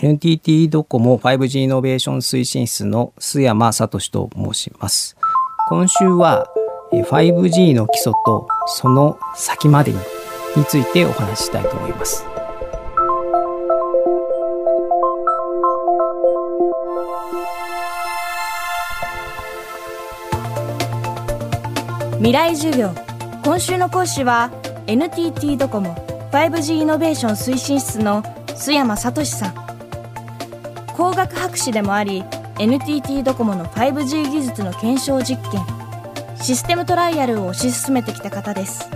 NTT ドコモ 5G イノベーション推進室の須山聡と申します。今週は 5G の基礎とその先までにについてお話ししたいと思います。未来授業今週の講師は NTT ドコモ 5G イノベーション推進室の須山聡さん工学博士でもあり NTT ドコモの 5G 技術の検証実験システムトライアルを推し進めてきた方です。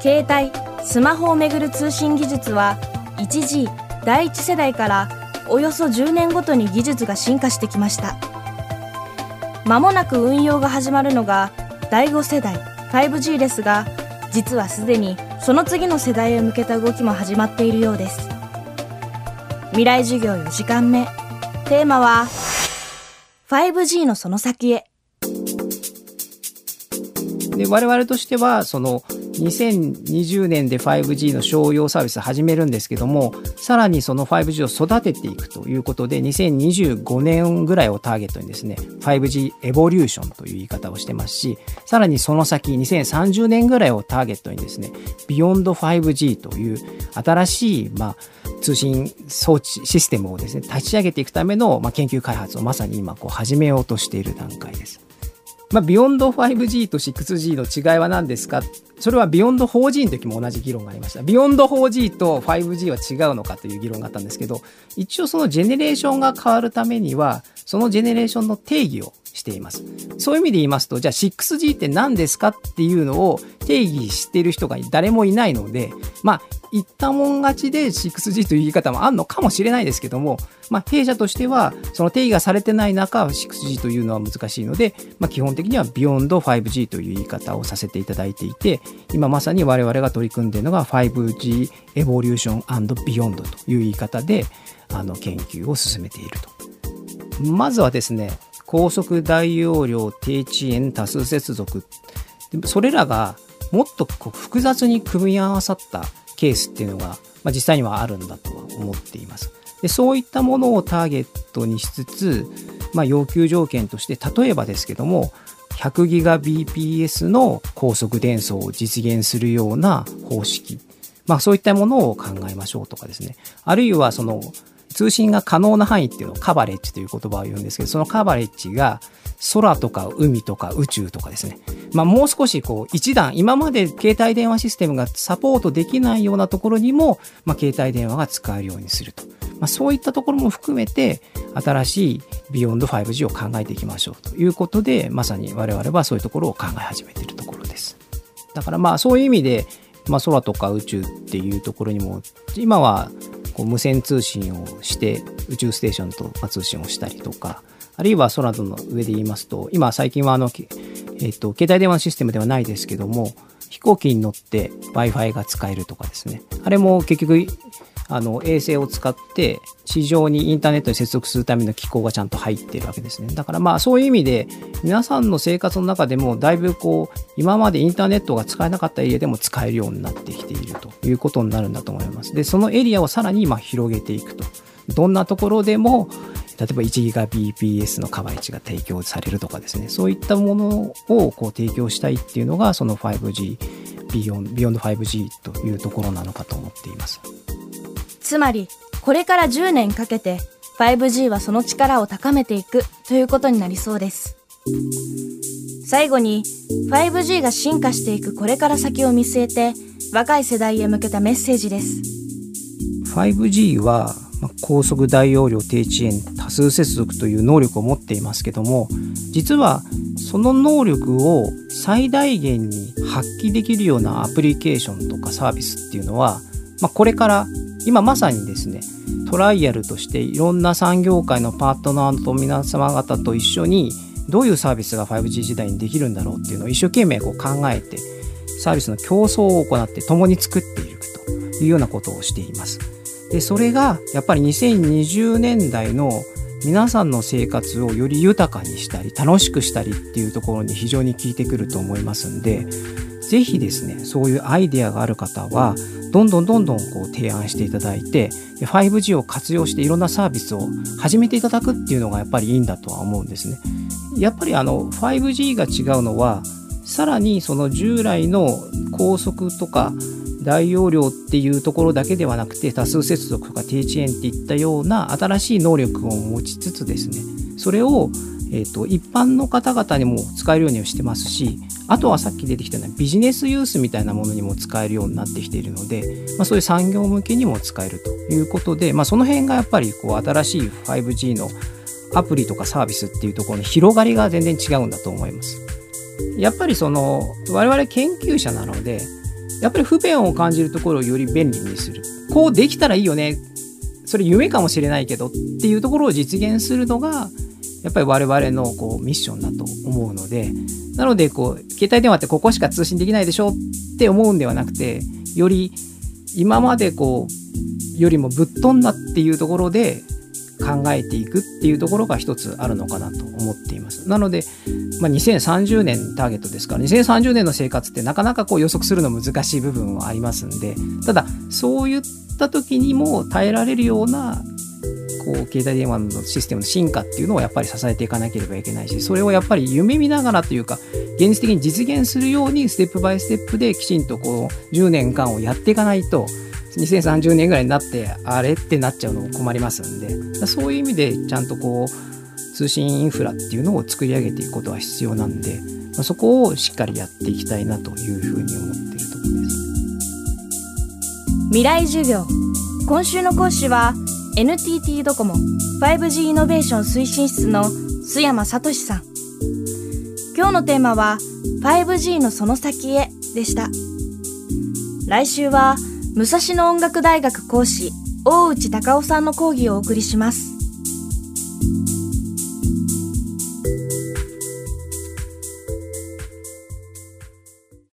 携帯スマホをめぐる通信技術は 1G 第1世代からおよそ10年ごとに技術が進化してきました。間もなく運用が始まるのが第5世代 5G ですが実はすでにその次の世代へ向けた動きも始まっているようです。未来授業4時間目。テーマは 5G のその先へ。で我々としてはその2020年で 5G の商用サービス始めるんですけどもさらにその 5G を育てていくということで2025年ぐらいをターゲットにですね 5G エボリューションという言い方をしてますしさらにその先2030年ぐらいをターゲットにですねビヨンド 5G という新しいまあ通信装置システムをですね立ち上げていくための、まあ、研究開発をまさに今こう始めようとしている段階です。まあ、 Beyond 5G と 6G の違いは何ですか？それはビヨンド 4G の時も同じ議論がありました。 Beyond 4G と 5G は違うのかという議論があったんですけど、一応そのジェネレーションが変わるためには、そのジェネレーションの定義をしています。そういう意味で言いますと、じゃあ 6G って何ですかっていうのを定義している人が誰もいないので、まあ、言ったもん勝ちで 6G という言い方もあるのかもしれないですけども、まあ、弊社としては、その定義がされてない中、6G というのは難しいので、まあ、基本的には Beyond5G という言い方をさせていただいていて、今まさに我々が取り組んでいるのが 5G Evolution Beyond という言い方で、あの研究を進めていると。まずはですね、高速大容量低遅延多数接続それらがもっと複雑に組み合わさったケースっていうのが、まあ、実際にはあるんだとは思っています。でそういったものをターゲットにしつつ、まあ、要求条件として例えばですけども 100GBps の高速伝送を実現するような方式、まあ、そういったものを考えましょうとかですね。あるいはその通信が可能な範囲っていうのをカバレッジという言葉を言うんですけど、そのカバレッジが空とか海とか宇宙とかですね。まあ、もう少しこう一段、今まで携帯電話システムがサポートできないようなところにも、まあ、携帯電話が使えるようにすると。まあ、そういったところも含めて、新しいビヨンド 5G を考えていきましょうということで、まさに我々はそういうところを考え始めているところです。だからまあそういう意味で、まあ、空とか宇宙っていうところにも今はこう無線通信をして宇宙ステーションと通信をしたりとかあるいは空の上で言いますと今最近はあの、えっと、携帯電話システムではないですけども飛行機に乗って w i f i が使えるとかですね。あれも結局あの衛星を使って地上にインターネットに接続するための機構がちゃんと入っているわけですね。だからまあそういう意味で皆さんの生活の中でもだいぶこう今までインターネットが使えなかったエリアでも使えるようになってきているということになるんだと思います。でそのエリアをさらに今広げていくと。どんなところでも例えば 1GBps のカバー値が提供されるとかですね。そういったものをこう提供したいっていうのがその 5G ビヨンド 5G というところなのかと思っています。つまりこれから10年かけて 5G はその力を高めていくということになりそうです。最後に 5G が進化していくこれから先を見据えて若い世代へ向けたメッセージです。5G は高速大容量低遅延多数接続という能力を持っていますけども実はその能力を最大限に発揮できるようなアプリケーションとかサービスっていうのは、まあ、これから今まさにですねトライアルとしていろんな産業界のパートナーと皆様方と一緒にどういうサービスが 5G 時代にできるんだろうっていうのを一生懸命こう考えてサービスの競争を行って共に作っていくというようなことをしています。でそれがやっぱり2020年代の皆さんの生活をより豊かにしたり楽しくしたりっていうところに非常に効いてくると思いますんでぜひですねそういうアイデアがある方はどんどんどんどんこう提案していただいて 5G を活用していろんなサービスを始めていただくっていうのがやっぱりいいんだとは思うんですね。やっぱりあの 5G が違うのはさらにその従来の高速とか大容量っていうところだけではなくて多数接続とか低遅延っていったような新しい能力を持ちつつですねそれを、えーと、一般の方々にも使えるようにしてますしあとはさっき出てきたようなビジネスユースみたいなものにも使えるようになってきているので、まあ、そういう産業向けにも使えるということで、まあ、その辺がやっぱりこう新しい 5G のアプリとかサービスっていうところの広がりが全然違うんだと思います。やっぱりその我々研究者なのでやっぱり不便を感じるところをより便利にする。こうできたらいいよね。それ夢かもしれないけどっていうところを実現するのが、やっぱり我々のこうミッションだと思うので、なのでこう、携帯電話ってここしか通信できないでしょって思うんではなくて、より今までこう、よりもぶっ飛んだっていうところで考えていくっていうところが一つあるのかなと思っています。なので、まあ、2030年ターゲットですから2030年の生活ってなかなかこう予測するの難しい部分はありますんでただそういった時にも耐えられるようなこう携帯電話のシステムの進化っていうのをやっぱり支えていかなければいけないしそれをやっぱり夢見ながらというか現実的に実現するようにステップバイステップできちんとこう10年間をやっていかないと2030年ぐらいになってあれってなっちゃうのも困りますんで。そういう意味でちゃんとこう通信インフラっていうのを作り上げていくことは必要なんで、そこをしっかりやっていきたいなというふうに思っているところです。未来授業。今週の講師は NTT ドコモ 5G イノベーション推進室の須山聡さん。今日のテーマは 5G のその先へでした。来週は武蔵野音楽大学講師大内隆夫さんの講義をお送りします。